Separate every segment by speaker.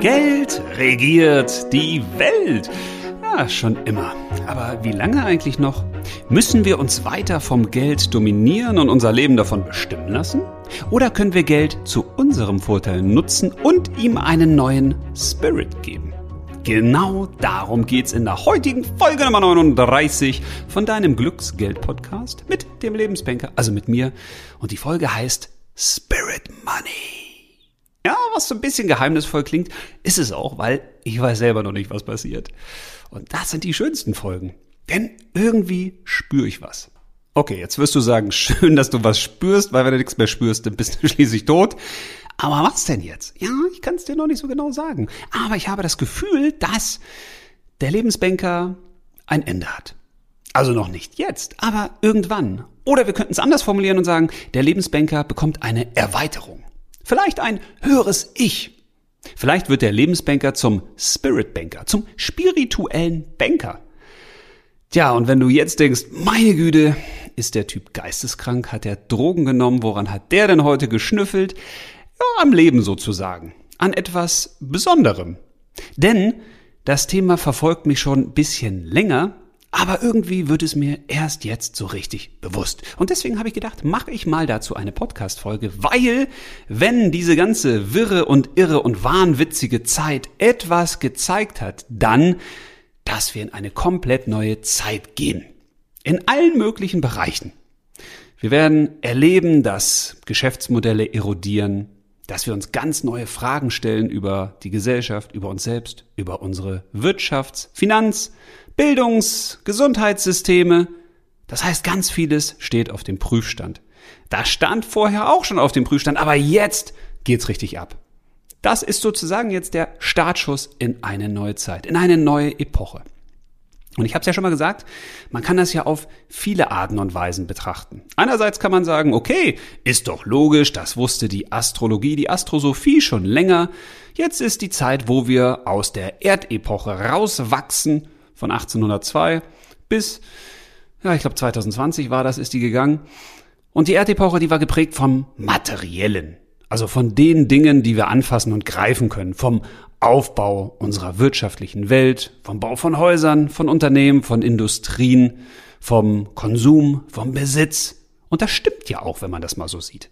Speaker 1: Geld regiert die Welt. Ja, schon immer. Aber wie lange eigentlich noch? Müssen wir uns weiter vom Geld dominieren und unser Leben davon bestimmen lassen? Oder können wir Geld zu unserem Vorteil nutzen und ihm einen neuen Spirit geben? Genau darum geht's in der heutigen Folge Nummer 39 von deinem Glücksgeld-Podcast mit dem Lebensbanker, also mit mir. Und die Folge heißt Spirit Money. Was so ein bisschen geheimnisvoll klingt, ist es auch, weil ich weiß selber noch nicht, was passiert. Und das sind die schönsten Folgen. Denn irgendwie spüre ich was. Okay, jetzt wirst du sagen, schön, dass du was spürst, weil wenn du nichts mehr spürst, dann bist du schließlich tot. Aber was denn jetzt? Ja, ich kann es dir noch nicht so genau sagen. Aber ich habe das Gefühl, dass der Lebensbanker ein Ende hat. Also noch nicht jetzt, aber irgendwann. Oder wir könnten es anders formulieren und sagen, der Lebensbanker bekommt eine Erweiterung. Vielleicht ein höheres Ich. Vielleicht wird der Lebensbanker zum Spirit Banker, zum spirituellen Banker. Tja, und wenn du jetzt denkst, meine Güte, ist der Typ geisteskrank, hat er Drogen genommen, woran hat der denn heute geschnüffelt? Ja, am Leben sozusagen, an etwas Besonderem. Denn das Thema verfolgt mich schon ein bisschen länger aber irgendwie wird es mir erst jetzt so richtig bewusst. Und deswegen habe ich gedacht, mache ich mal dazu eine Podcast-Folge, weil wenn diese ganze wirre und irre und wahnwitzige Zeit etwas gezeigt hat, dann, dass wir in eine komplett neue Zeit gehen. In allen möglichen Bereichen. Wir werden erleben, dass Geschäftsmodelle erodieren, dass wir uns ganz neue Fragen stellen über die Gesellschaft, über uns selbst, über unsere Wirtschafts-, Finanz-, Bildungs-, Gesundheitssysteme. Das heißt, ganz vieles steht auf dem Prüfstand. Das stand vorher auch schon auf dem Prüfstand, aber jetzt geht's richtig ab. Das ist sozusagen jetzt der Startschuss in eine neue Zeit, in eine neue Epoche. Und ich habe es ja schon mal gesagt, man kann das ja auf viele Arten und Weisen betrachten. Einerseits kann man sagen, okay, ist doch logisch, das wusste die Astrologie, die Astrosophie schon länger. Jetzt ist die Zeit, wo wir aus der Erdepoche rauswachsen von 1802 bis, ja, ich glaube 2020 war das, ist die gegangen. Und die Erdepoche, die war geprägt vom Materiellen. Also von den Dingen, die wir anfassen und greifen können. Vom Aufbau unserer wirtschaftlichen Welt, vom Bau von Häusern, von Unternehmen, von Industrien, vom Konsum, vom Besitz. Und das stimmt ja auch, wenn man das mal so sieht.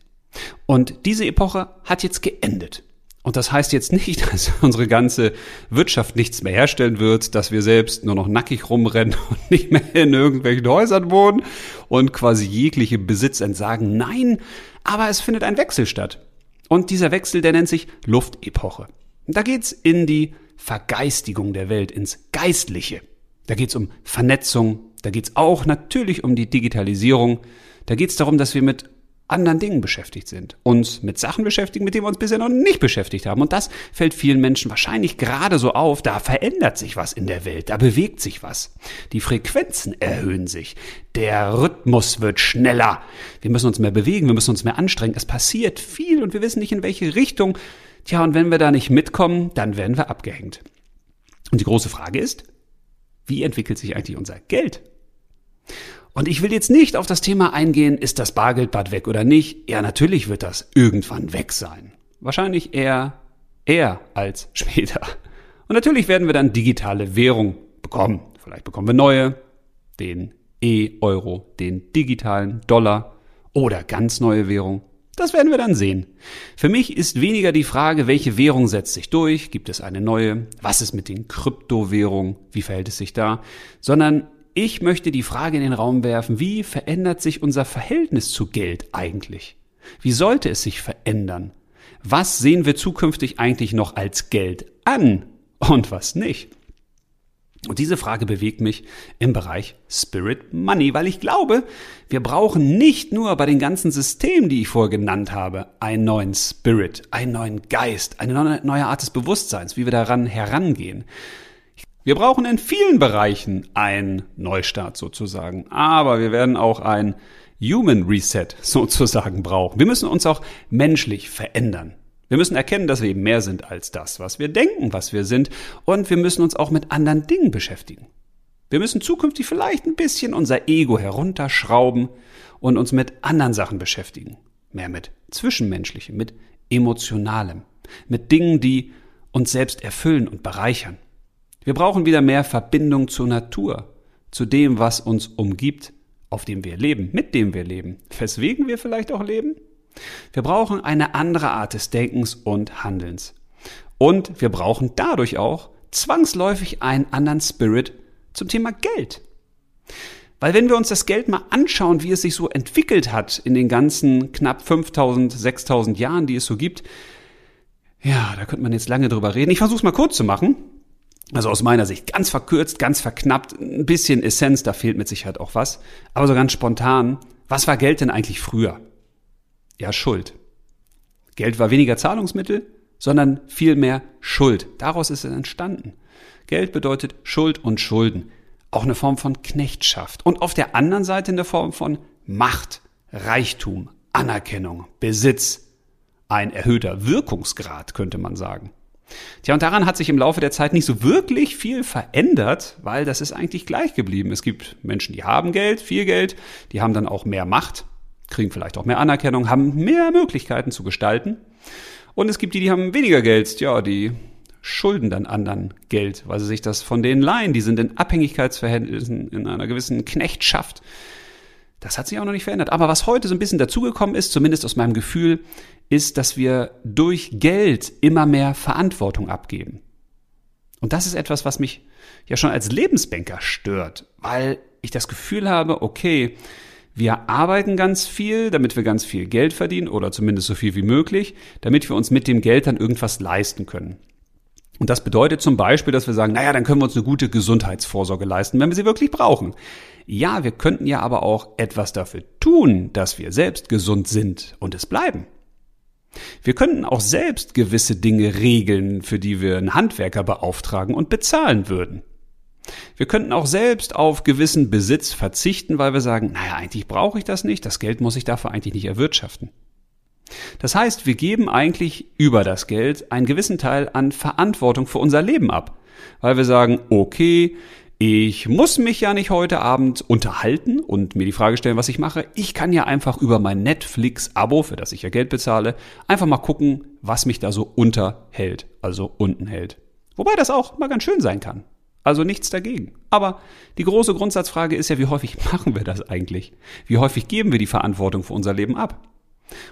Speaker 1: Und diese Epoche hat jetzt geendet. Und das heißt jetzt nicht, dass unsere ganze Wirtschaft nichts mehr herstellen wird, dass wir selbst nur noch nackig rumrennen und nicht mehr in irgendwelchen Häusern wohnen und quasi jegliche Besitz entsagen. Nein, aber es findet ein Wechsel statt. Und dieser Wechsel, der nennt sich Luftepoche. Da geht's in die Vergeistigung der Welt, ins Geistliche. Da geht's um Vernetzung, da geht's auch natürlich um die Digitalisierung. Da geht's darum, dass wir mit anderen Dingen beschäftigt sind, uns mit Sachen beschäftigen, mit denen wir uns bisher noch nicht beschäftigt haben. Und das fällt vielen Menschen wahrscheinlich gerade so auf. Da verändert sich was in der Welt, da bewegt sich was. Die Frequenzen erhöhen sich, der Rhythmus wird schneller. Wir müssen uns mehr bewegen, wir müssen uns mehr anstrengen. Es passiert viel und wir wissen nicht in welche Richtung. Tja, und wenn wir da nicht mitkommen, dann werden wir abgehängt. Und die große Frage ist, wie entwickelt sich eigentlich unser Geld? Und ich will jetzt nicht auf das Thema eingehen, ist das Bargeld bald weg oder nicht. Ja, natürlich wird das irgendwann weg sein. Wahrscheinlich eher, eher als später. Und natürlich werden wir dann digitale Währung bekommen. Vielleicht bekommen wir neue, den E-Euro, den digitalen Dollar oder ganz neue Währung. Das werden wir dann sehen. Für mich ist weniger die Frage, welche Währung setzt sich durch, gibt es eine neue, was ist mit den Kryptowährungen, wie verhält es sich da, sondern ich möchte die Frage in den Raum werfen, wie verändert sich unser Verhältnis zu Geld eigentlich? Wie sollte es sich verändern? Was sehen wir zukünftig eigentlich noch als Geld an und was nicht? Und diese Frage bewegt mich im Bereich Spirit Money, weil ich glaube, wir brauchen nicht nur bei den ganzen Systemen, die ich vorher genannt habe, einen neuen Spirit, einen neuen Geist, eine neue Art des Bewusstseins, wie wir daran herangehen. Wir brauchen in vielen Bereichen einen Neustart sozusagen, aber wir werden auch ein Human Reset sozusagen brauchen. Wir müssen uns auch menschlich verändern. Wir müssen erkennen, dass wir eben mehr sind als das, was wir denken, was wir sind, und wir müssen uns auch mit anderen Dingen beschäftigen. Wir müssen zukünftig vielleicht ein bisschen unser Ego herunterschrauben und uns mit anderen Sachen beschäftigen. Mehr mit Zwischenmenschlichem, mit Emotionalem, mit Dingen, die uns selbst erfüllen und bereichern. Wir brauchen wieder mehr Verbindung zur Natur, zu dem, was uns umgibt, auf dem wir leben, mit dem wir leben, weswegen wir vielleicht auch leben. Wir brauchen eine andere Art des Denkens und Handelns. Und wir brauchen dadurch auch zwangsläufig einen anderen Spirit zum Thema Geld. Weil wenn wir uns das Geld mal anschauen, wie es sich so entwickelt hat in den ganzen knapp 5000, 6000 Jahren, die es so gibt, ja, da könnte man jetzt lange drüber reden. Ich versuche es mal kurz zu machen. Also aus meiner Sicht ganz verkürzt, ganz verknappt, ein bisschen Essenz, da fehlt mit Sicherheit auch was. Aber so ganz spontan, was war Geld denn eigentlich früher? Ja, Schuld. Geld war weniger Zahlungsmittel, sondern vielmehr Schuld. Daraus ist es entstanden. Geld bedeutet Schuld und Schulden. Auch eine Form von Knechtschaft. Und auf der anderen Seite eine Form von Macht, Reichtum, Anerkennung, Besitz. Ein erhöhter Wirkungsgrad, könnte man sagen. Tja, und daran hat sich im Laufe der Zeit nicht so wirklich viel verändert, weil das ist eigentlich gleich geblieben. Es gibt Menschen, die haben Geld, viel Geld, die haben dann auch mehr Macht, kriegen vielleicht auch mehr Anerkennung, haben mehr Möglichkeiten zu gestalten. Und es gibt die, die haben weniger Geld, ja, die schulden dann anderen Geld, weil sie sich das von denen leihen. Die sind in Abhängigkeitsverhältnissen, in einer gewissen Knechtschaft. Das hat sich auch noch nicht verändert. Aber was heute so ein bisschen dazugekommen ist, zumindest aus meinem Gefühl, ist, dass wir durch Geld immer mehr Verantwortung abgeben. Und das ist etwas, was mich ja schon als Lebensbanker stört, weil ich das Gefühl habe, okay, wir arbeiten ganz viel, damit wir ganz viel Geld verdienen oder zumindest so viel wie möglich, damit wir uns mit dem Geld dann irgendwas leisten können. Und das bedeutet zum Beispiel, dass wir sagen, naja, dann können wir uns eine gute Gesundheitsvorsorge leisten, wenn wir sie wirklich brauchen. Ja, wir könnten ja aber auch etwas dafür tun, dass wir selbst gesund sind und es bleiben. Wir könnten auch selbst gewisse Dinge regeln, für die wir einen Handwerker beauftragen und bezahlen würden. Wir könnten auch selbst auf gewissen Besitz verzichten, weil wir sagen, naja, eigentlich brauche ich das nicht, das Geld muss ich dafür eigentlich nicht erwirtschaften. Das heißt, wir geben eigentlich über das Geld einen gewissen Teil an Verantwortung für unser Leben ab, weil wir sagen, okay, ich muss mich ja nicht heute Abend unterhalten und mir die Frage stellen, was ich mache. Ich kann ja einfach über mein Netflix-Abo, für das ich ja Geld bezahle, einfach mal gucken, was mich da so unterhält, also unten hält. Wobei das auch mal ganz schön sein kann. Also nichts dagegen. Aber die große Grundsatzfrage ist ja, wie häufig machen wir das eigentlich? Wie häufig geben wir die Verantwortung für unser Leben ab?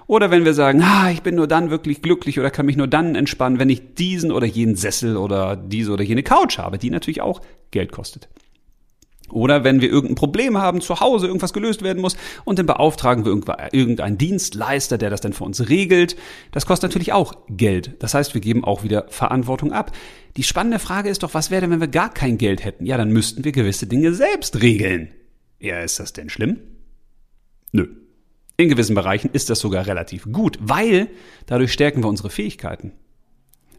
Speaker 1: Oder wenn wir sagen, ah, ich bin nur dann wirklich glücklich oder kann mich nur dann entspannen, wenn ich diesen oder jenen Sessel oder diese oder jene Couch habe, die natürlich auch Geld kostet. Oder wenn wir irgendein Problem haben zu Hause, irgendwas gelöst werden muss und dann beauftragen wir irgendeinen Dienstleister, der das dann für uns regelt. Das kostet natürlich auch Geld. Das heißt, wir geben auch wieder Verantwortung ab. Die spannende Frage ist doch, was wäre denn, wenn wir gar kein Geld hätten? Ja, dann müssten wir gewisse Dinge selbst regeln. Ja, ist das denn schlimm? Nö. In gewissen Bereichen ist das sogar relativ gut, weil dadurch stärken wir unsere Fähigkeiten.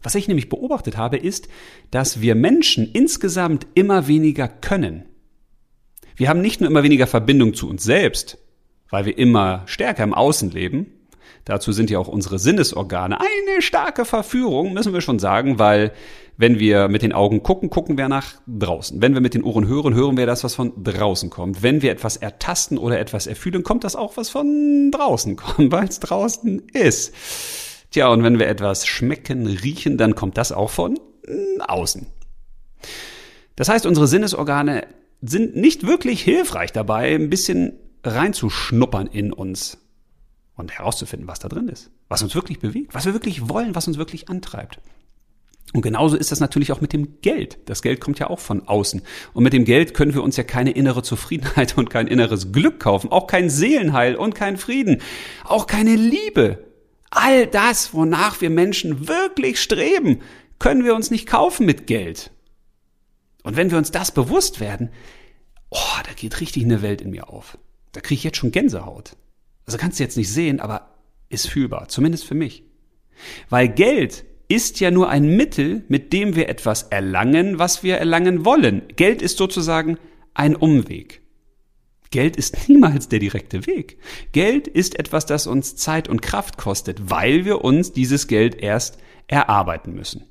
Speaker 1: Was ich nämlich beobachtet habe, ist, dass wir Menschen insgesamt immer weniger können. Wir haben nicht nur immer weniger Verbindung zu uns selbst, weil wir immer stärker im Außen leben. Dazu sind ja auch unsere Sinnesorgane eine starke Verführung, müssen wir schon sagen, weil wenn wir mit den Augen gucken, gucken wir nach draußen. Wenn wir mit den Ohren hören, hören wir das, was von draußen kommt. Wenn wir etwas ertasten oder etwas erfühlen, kommt das auch, was von draußen kommt, weil es draußen ist. Tja, und wenn wir etwas schmecken, riechen, dann kommt das auch von außen. Das heißt, unsere Sinnesorgane sind nicht wirklich hilfreich dabei, ein bisschen reinzuschnuppern in uns und herauszufinden, was da drin ist, was uns wirklich bewegt, was wir wirklich wollen, was uns wirklich antreibt. Und genauso ist das natürlich auch mit dem Geld. Das Geld kommt ja auch von außen. Und mit dem Geld können wir uns ja keine innere Zufriedenheit und kein inneres Glück kaufen, auch kein Seelenheil und kein Frieden, auch keine Liebe. All das, wonach wir Menschen wirklich streben, können wir uns nicht kaufen mit Geld. Und wenn wir uns das bewusst werden, oh, da geht richtig eine Welt in mir auf. Da kriege ich jetzt schon Gänsehaut. Also kannst du jetzt nicht sehen, aber ist fühlbar, zumindest für mich. Weil Geld ist ja nur ein Mittel, mit dem wir etwas erlangen, was wir erlangen wollen. Geld ist sozusagen ein Umweg. Geld ist niemals der direkte Weg. Geld ist etwas, das uns Zeit und Kraft kostet, weil wir uns dieses Geld erst erarbeiten müssen.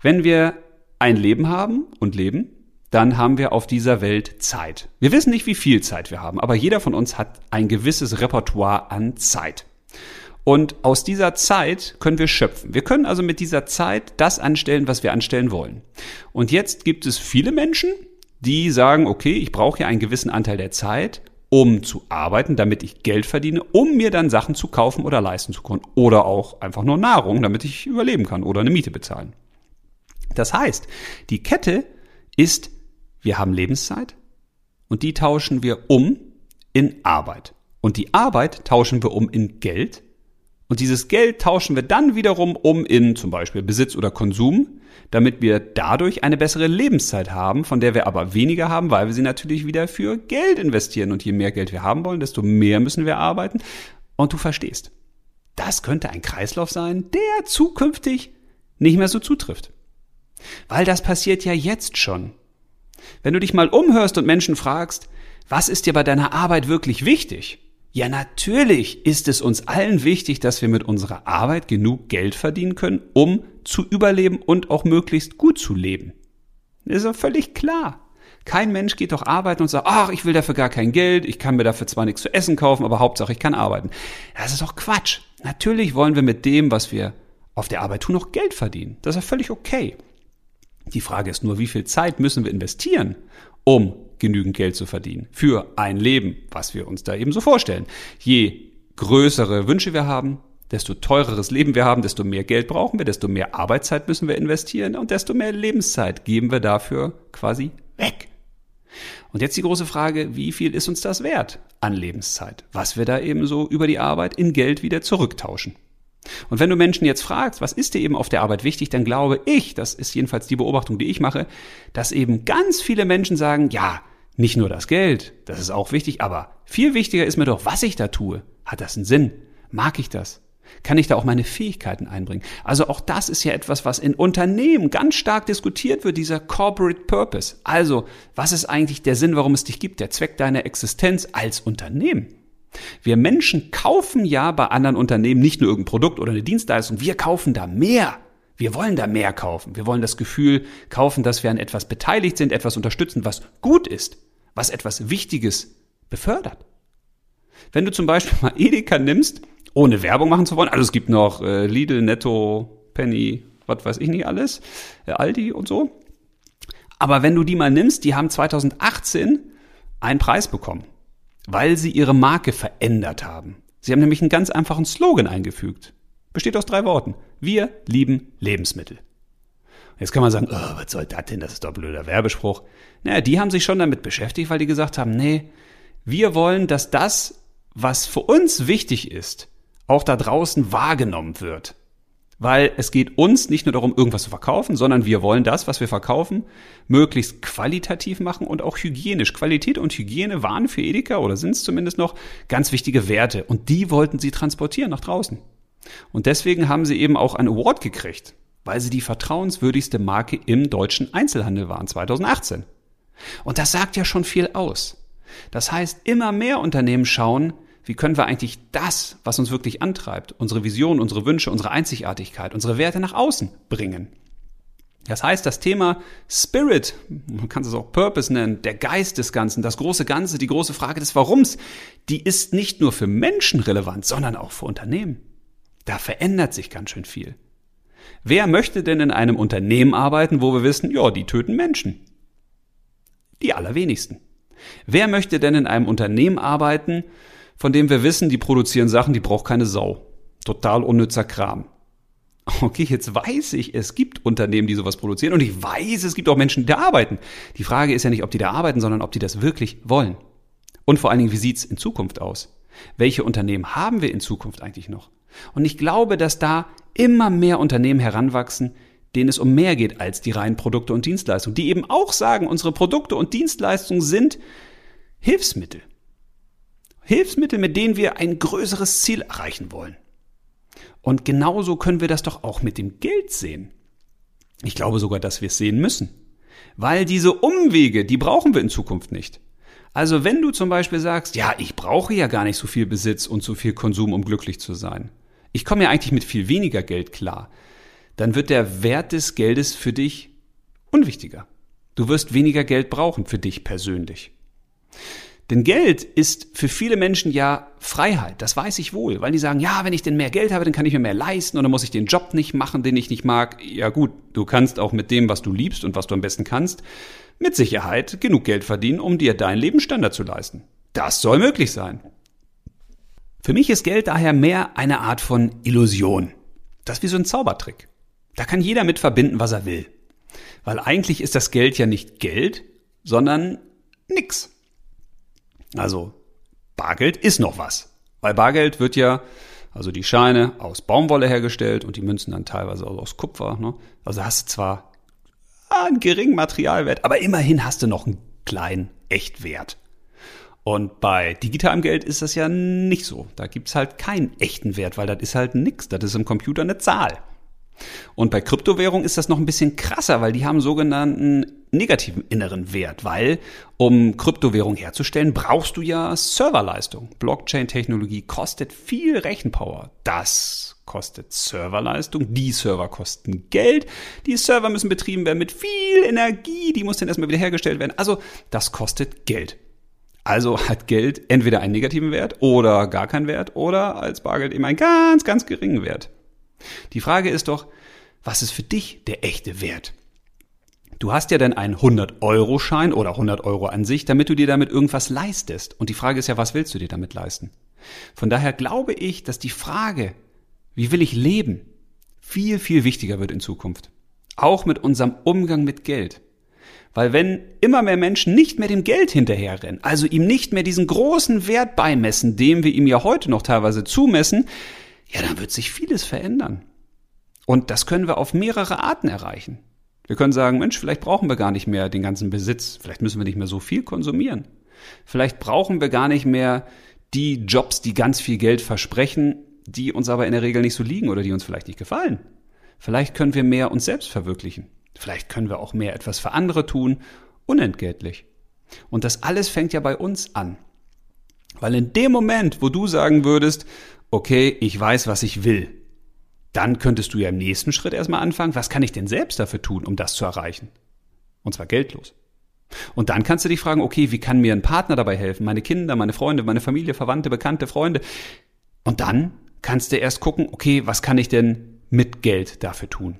Speaker 1: Wenn wir ein Leben haben und leben, dann haben wir auf dieser Welt Zeit. Wir wissen nicht, wie viel Zeit wir haben, aber jeder von uns hat ein gewisses Repertoire an Zeit. Und aus dieser Zeit können wir schöpfen. Wir können also mit dieser Zeit das anstellen, was wir anstellen wollen. Und jetzt gibt es viele Menschen, die sagen, okay, ich brauche ja einen gewissen Anteil der Zeit, um zu arbeiten, damit ich Geld verdiene, um mir dann Sachen zu kaufen oder leisten zu können. Oder auch einfach nur Nahrung, damit ich überleben kann oder eine Miete bezahlen. Das heißt, die Kette ist, wir haben Lebenszeit und die tauschen wir um in Arbeit. Und die Arbeit tauschen wir um in Geld. Und dieses Geld tauschen wir dann wiederum um in zum Beispiel Besitz oder Konsum, damit wir dadurch eine bessere Lebenszeit haben, von der wir aber weniger haben, weil wir sie natürlich wieder für Geld investieren. Und je mehr Geld wir haben wollen, desto mehr müssen wir arbeiten. Und du verstehst, das könnte ein Kreislauf sein, der zukünftig nicht mehr so zutrifft. Weil das passiert ja jetzt schon. Wenn du dich mal umhörst und Menschen fragst, was ist dir bei deiner Arbeit wirklich wichtig? Ja, natürlich ist es uns allen wichtig, dass wir mit unserer Arbeit genug Geld verdienen können, um zu überleben und auch möglichst gut zu leben. Das ist doch völlig klar. Kein Mensch geht doch arbeiten und sagt, ach, ich will dafür gar kein Geld, ich kann mir dafür zwar nichts zu essen kaufen, aber Hauptsache ich kann arbeiten. Das ist doch Quatsch. Natürlich wollen wir mit dem, was wir auf der Arbeit tun, noch Geld verdienen. Das ist ja völlig okay. Die Frage ist nur, wie viel Zeit müssen wir investieren, um genügend Geld zu verdienen für ein Leben, was wir uns da eben so vorstellen. Je größere Wünsche wir haben, desto teureres Leben wir haben, desto mehr Geld brauchen wir, desto mehr Arbeitszeit müssen wir investieren und desto mehr Lebenszeit geben wir dafür quasi weg. Und jetzt die große Frage, wie viel ist uns das wert an Lebenszeit? Was wir da eben so über die Arbeit in Geld wieder zurücktauschen. Und wenn du Menschen jetzt fragst, was ist dir eben auf der Arbeit wichtig, dann glaube ich, das ist jedenfalls die Beobachtung, die ich mache, dass eben ganz viele Menschen sagen, ja, nicht nur das Geld, das ist auch wichtig, aber viel wichtiger ist mir doch, was ich da tue. Hat das einen Sinn? Mag ich das? Kann ich da auch meine Fähigkeiten einbringen? Also auch das ist ja etwas, was in Unternehmen ganz stark diskutiert wird, dieser Corporate Purpose. Also, was ist eigentlich der Sinn, warum es dich gibt, der Zweck deiner Existenz als Unternehmen? Wir Menschen kaufen ja bei anderen Unternehmen nicht nur irgendein Produkt oder eine Dienstleistung, wir kaufen da mehr. Wir wollen da mehr kaufen. Wir wollen das Gefühl kaufen, dass wir an etwas beteiligt sind, etwas unterstützen, was gut ist, was etwas Wichtiges befördert. Wenn du zum Beispiel mal Edeka nimmst, ohne Werbung machen zu wollen, also es gibt noch äh, Lidl, Netto, Penny, was weiß ich nicht alles, äh, Aldi und so. Aber wenn du die mal nimmst, die haben 2018 einen Preis bekommen weil sie ihre Marke verändert haben. Sie haben nämlich einen ganz einfachen Slogan eingefügt. Besteht aus drei Worten. Wir lieben Lebensmittel. Jetzt kann man sagen, oh, was soll das denn? Das ist doch blöder Werbespruch. Naja, die haben sich schon damit beschäftigt, weil die gesagt haben, nee, wir wollen, dass das, was für uns wichtig ist, auch da draußen wahrgenommen wird. Weil es geht uns nicht nur darum, irgendwas zu verkaufen, sondern wir wollen das, was wir verkaufen, möglichst qualitativ machen und auch hygienisch. Qualität und Hygiene waren für Edeka oder sind es zumindest noch ganz wichtige Werte und die wollten sie transportieren nach draußen. Und deswegen haben sie eben auch einen Award gekriegt, weil sie die vertrauenswürdigste Marke im deutschen Einzelhandel waren 2018. Und das sagt ja schon viel aus. Das heißt, immer mehr Unternehmen schauen, wie können wir eigentlich das, was uns wirklich antreibt, unsere Vision, unsere Wünsche, unsere Einzigartigkeit, unsere Werte nach außen bringen. Das heißt, das Thema Spirit, man kann es auch Purpose nennen, der Geist des Ganzen, das große Ganze, die große Frage des Warums, die ist nicht nur für Menschen relevant, sondern auch für Unternehmen. Da verändert sich ganz schön viel. Wer möchte denn in einem Unternehmen arbeiten, wo wir wissen, ja, die töten Menschen? Die allerwenigsten. Wer möchte denn in einem Unternehmen arbeiten, von dem wir wissen, die produzieren Sachen, die braucht keine Sau. Total unnützer Kram. Okay, jetzt weiß ich, es gibt Unternehmen, die sowas produzieren und ich weiß, es gibt auch Menschen, die da arbeiten. Die Frage ist ja nicht, ob die da arbeiten, sondern ob die das wirklich wollen. Und vor allen Dingen, wie sieht's in Zukunft aus? Welche Unternehmen haben wir in Zukunft eigentlich noch? Und ich glaube, dass da immer mehr Unternehmen heranwachsen, denen es um mehr geht als die reinen Produkte und Dienstleistungen, die eben auch sagen, unsere Produkte und Dienstleistungen sind Hilfsmittel. Hilfsmittel, mit denen wir ein größeres Ziel erreichen wollen. Und genauso können wir das doch auch mit dem Geld sehen. Ich glaube sogar, dass wir es sehen müssen. Weil diese Umwege, die brauchen wir in Zukunft nicht. Also wenn du zum Beispiel sagst, ja, ich brauche ja gar nicht so viel Besitz und so viel Konsum, um glücklich zu sein. Ich komme ja eigentlich mit viel weniger Geld klar. Dann wird der Wert des Geldes für dich unwichtiger. Du wirst weniger Geld brauchen für dich persönlich. Denn Geld ist für viele Menschen ja Freiheit, das weiß ich wohl, weil die sagen, ja, wenn ich denn mehr Geld habe, dann kann ich mir mehr leisten und dann muss ich den Job nicht machen, den ich nicht mag. Ja gut, du kannst auch mit dem, was du liebst und was du am besten kannst, mit Sicherheit genug Geld verdienen, um dir deinen Lebensstandard zu leisten. Das soll möglich sein. Für mich ist Geld daher mehr eine Art von Illusion. Das ist wie so ein Zaubertrick. Da kann jeder mit verbinden, was er will. Weil eigentlich ist das Geld ja nicht Geld, sondern nix. Also Bargeld ist noch was. Weil Bargeld wird ja, also die Scheine aus Baumwolle hergestellt und die Münzen dann teilweise auch aus Kupfer. Ne? Also hast du zwar einen geringen Materialwert, aber immerhin hast du noch einen kleinen Echtwert. Und bei digitalem Geld ist das ja nicht so. Da gibt's halt keinen echten Wert, weil das ist halt nix. Das ist im Computer eine Zahl. Und bei Kryptowährung ist das noch ein bisschen krasser, weil die haben sogenannten negativen inneren Wert, weil um Kryptowährung herzustellen, brauchst du ja Serverleistung. Blockchain-Technologie kostet viel Rechenpower. Das kostet Serverleistung. Die Server kosten Geld. Die Server müssen betrieben werden mit viel Energie. Die muss dann erstmal wieder hergestellt werden. Also das kostet Geld. Also hat Geld entweder einen negativen Wert oder gar keinen Wert oder als Bargeld eben einen ganz, ganz geringen Wert. Die Frage ist doch, was ist für dich der echte Wert? Du hast ja dann einen 100-Euro-Schein oder 100 Euro an sich, damit du dir damit irgendwas leistest. Und die Frage ist ja, was willst du dir damit leisten? Von daher glaube ich, dass die Frage, wie will ich leben, viel, viel wichtiger wird in Zukunft. Auch mit unserem Umgang mit Geld. Weil wenn immer mehr Menschen nicht mehr dem Geld hinterherrennen, also ihm nicht mehr diesen großen Wert beimessen, dem wir ihm ja heute noch teilweise zumessen, ja, dann wird sich vieles verändern. Und das können wir auf mehrere Arten erreichen. Wir können sagen, Mensch, vielleicht brauchen wir gar nicht mehr den ganzen Besitz, vielleicht müssen wir nicht mehr so viel konsumieren. Vielleicht brauchen wir gar nicht mehr die Jobs, die ganz viel Geld versprechen, die uns aber in der Regel nicht so liegen oder die uns vielleicht nicht gefallen. Vielleicht können wir mehr uns selbst verwirklichen. Vielleicht können wir auch mehr etwas für andere tun, unentgeltlich. Und das alles fängt ja bei uns an. Weil in dem Moment, wo du sagen würdest, okay, ich weiß, was ich will, dann könntest du ja im nächsten Schritt erstmal anfangen, was kann ich denn selbst dafür tun, um das zu erreichen? Und zwar geldlos. Und dann kannst du dich fragen, okay, wie kann mir ein Partner dabei helfen? Meine Kinder, meine Freunde, meine Familie, Verwandte, Bekannte, Freunde. Und dann kannst du erst gucken, okay, was kann ich denn mit Geld dafür tun?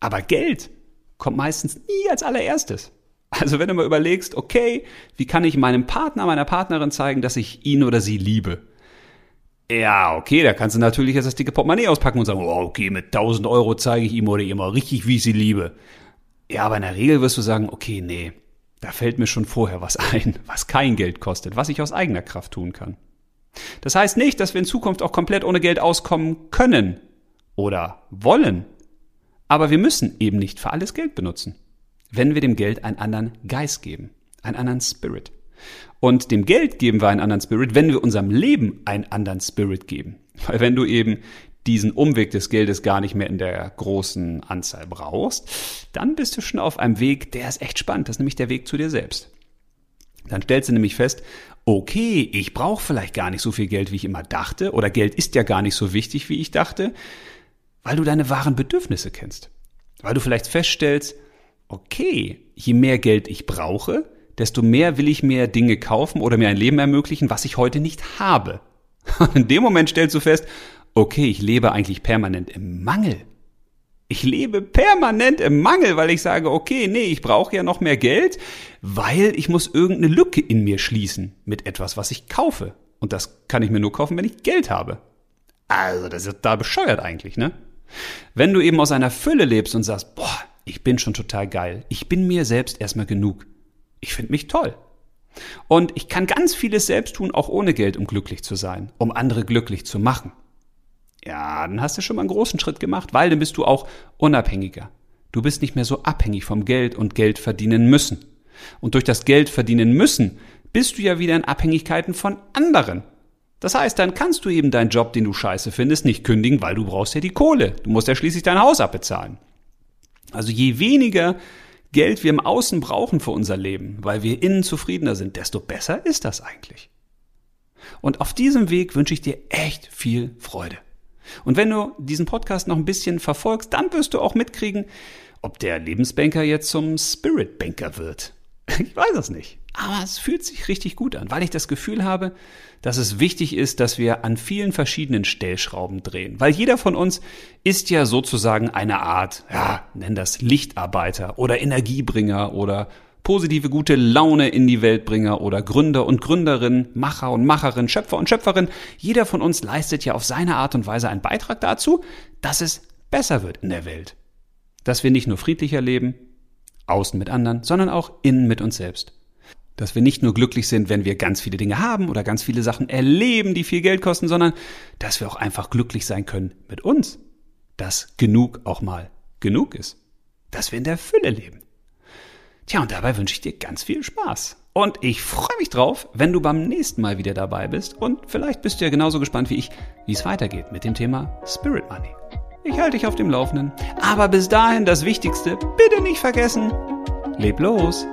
Speaker 1: Aber Geld kommt meistens nie als allererstes. Also wenn du mal überlegst, okay, wie kann ich meinem Partner, meiner Partnerin zeigen, dass ich ihn oder sie liebe? Ja, okay, da kannst du natürlich jetzt das dicke Portemonnaie auspacken und sagen, oh, okay, mit 1000 Euro zeige ich ihm oder ihr mal richtig, wie ich sie liebe. Ja, aber in der Regel wirst du sagen, okay, nee, da fällt mir schon vorher was ein, was kein Geld kostet, was ich aus eigener Kraft tun kann. Das heißt nicht, dass wir in Zukunft auch komplett ohne Geld auskommen können oder wollen. Aber wir müssen eben nicht für alles Geld benutzen, wenn wir dem Geld einen anderen Geist geben, einen anderen Spirit. Und dem Geld geben wir einen anderen Spirit, wenn wir unserem Leben einen anderen Spirit geben. Weil wenn du eben diesen Umweg des Geldes gar nicht mehr in der großen Anzahl brauchst, dann bist du schon auf einem Weg, der ist echt spannend. Das ist nämlich der Weg zu dir selbst. Dann stellst du nämlich fest, okay, ich brauche vielleicht gar nicht so viel Geld, wie ich immer dachte, oder Geld ist ja gar nicht so wichtig, wie ich dachte. Weil du deine wahren Bedürfnisse kennst. Weil du vielleicht feststellst, okay, je mehr Geld ich brauche, desto mehr will ich mir Dinge kaufen oder mir ein Leben ermöglichen, was ich heute nicht habe. In dem Moment stellst du fest, okay, ich lebe eigentlich permanent im Mangel. Ich lebe permanent im Mangel, weil ich sage, okay, nee, ich brauche ja noch mehr Geld, weil ich muss irgendeine Lücke in mir schließen mit etwas, was ich kaufe. Und das kann ich mir nur kaufen, wenn ich Geld habe. Also, das ist da bescheuert eigentlich, ne? Wenn du eben aus einer Fülle lebst und sagst, boah, ich bin schon total geil, ich bin mir selbst erstmal genug, ich finde mich toll. Und ich kann ganz vieles selbst tun, auch ohne Geld, um glücklich zu sein, um andere glücklich zu machen. Ja, dann hast du schon mal einen großen Schritt gemacht, weil dann bist du auch unabhängiger. Du bist nicht mehr so abhängig vom Geld und Geld verdienen müssen. Und durch das Geld verdienen müssen bist du ja wieder in Abhängigkeiten von anderen. Das heißt, dann kannst du eben deinen Job, den du scheiße findest, nicht kündigen, weil du brauchst ja die Kohle. Du musst ja schließlich dein Haus abbezahlen. Also je weniger Geld wir im Außen brauchen für unser Leben, weil wir innen zufriedener sind, desto besser ist das eigentlich. Und auf diesem Weg wünsche ich dir echt viel Freude. Und wenn du diesen Podcast noch ein bisschen verfolgst, dann wirst du auch mitkriegen, ob der Lebensbanker jetzt zum Spirit Banker wird. Ich weiß es nicht. Aber es fühlt sich richtig gut an, weil ich das Gefühl habe, dass es wichtig ist, dass wir an vielen verschiedenen Stellschrauben drehen. Weil jeder von uns ist ja sozusagen eine Art, ja, nenn das Lichtarbeiter oder Energiebringer oder positive gute Laune in die Weltbringer oder Gründer und Gründerin, Macher und Macherin, Schöpfer und Schöpferin. Jeder von uns leistet ja auf seine Art und Weise einen Beitrag dazu, dass es besser wird in der Welt. Dass wir nicht nur friedlicher leben, außen mit anderen, sondern auch innen mit uns selbst. Dass wir nicht nur glücklich sind, wenn wir ganz viele Dinge haben oder ganz viele Sachen erleben, die viel Geld kosten, sondern dass wir auch einfach glücklich sein können mit uns. Dass genug auch mal genug ist. Dass wir in der Fülle leben. Tja, und dabei wünsche ich dir ganz viel Spaß. Und ich freue mich drauf, wenn du beim nächsten Mal wieder dabei bist. Und vielleicht bist du ja genauso gespannt wie ich, wie es weitergeht mit dem Thema Spirit Money. Ich halte dich auf dem Laufenden. Aber bis dahin das Wichtigste, bitte nicht vergessen. Leb los!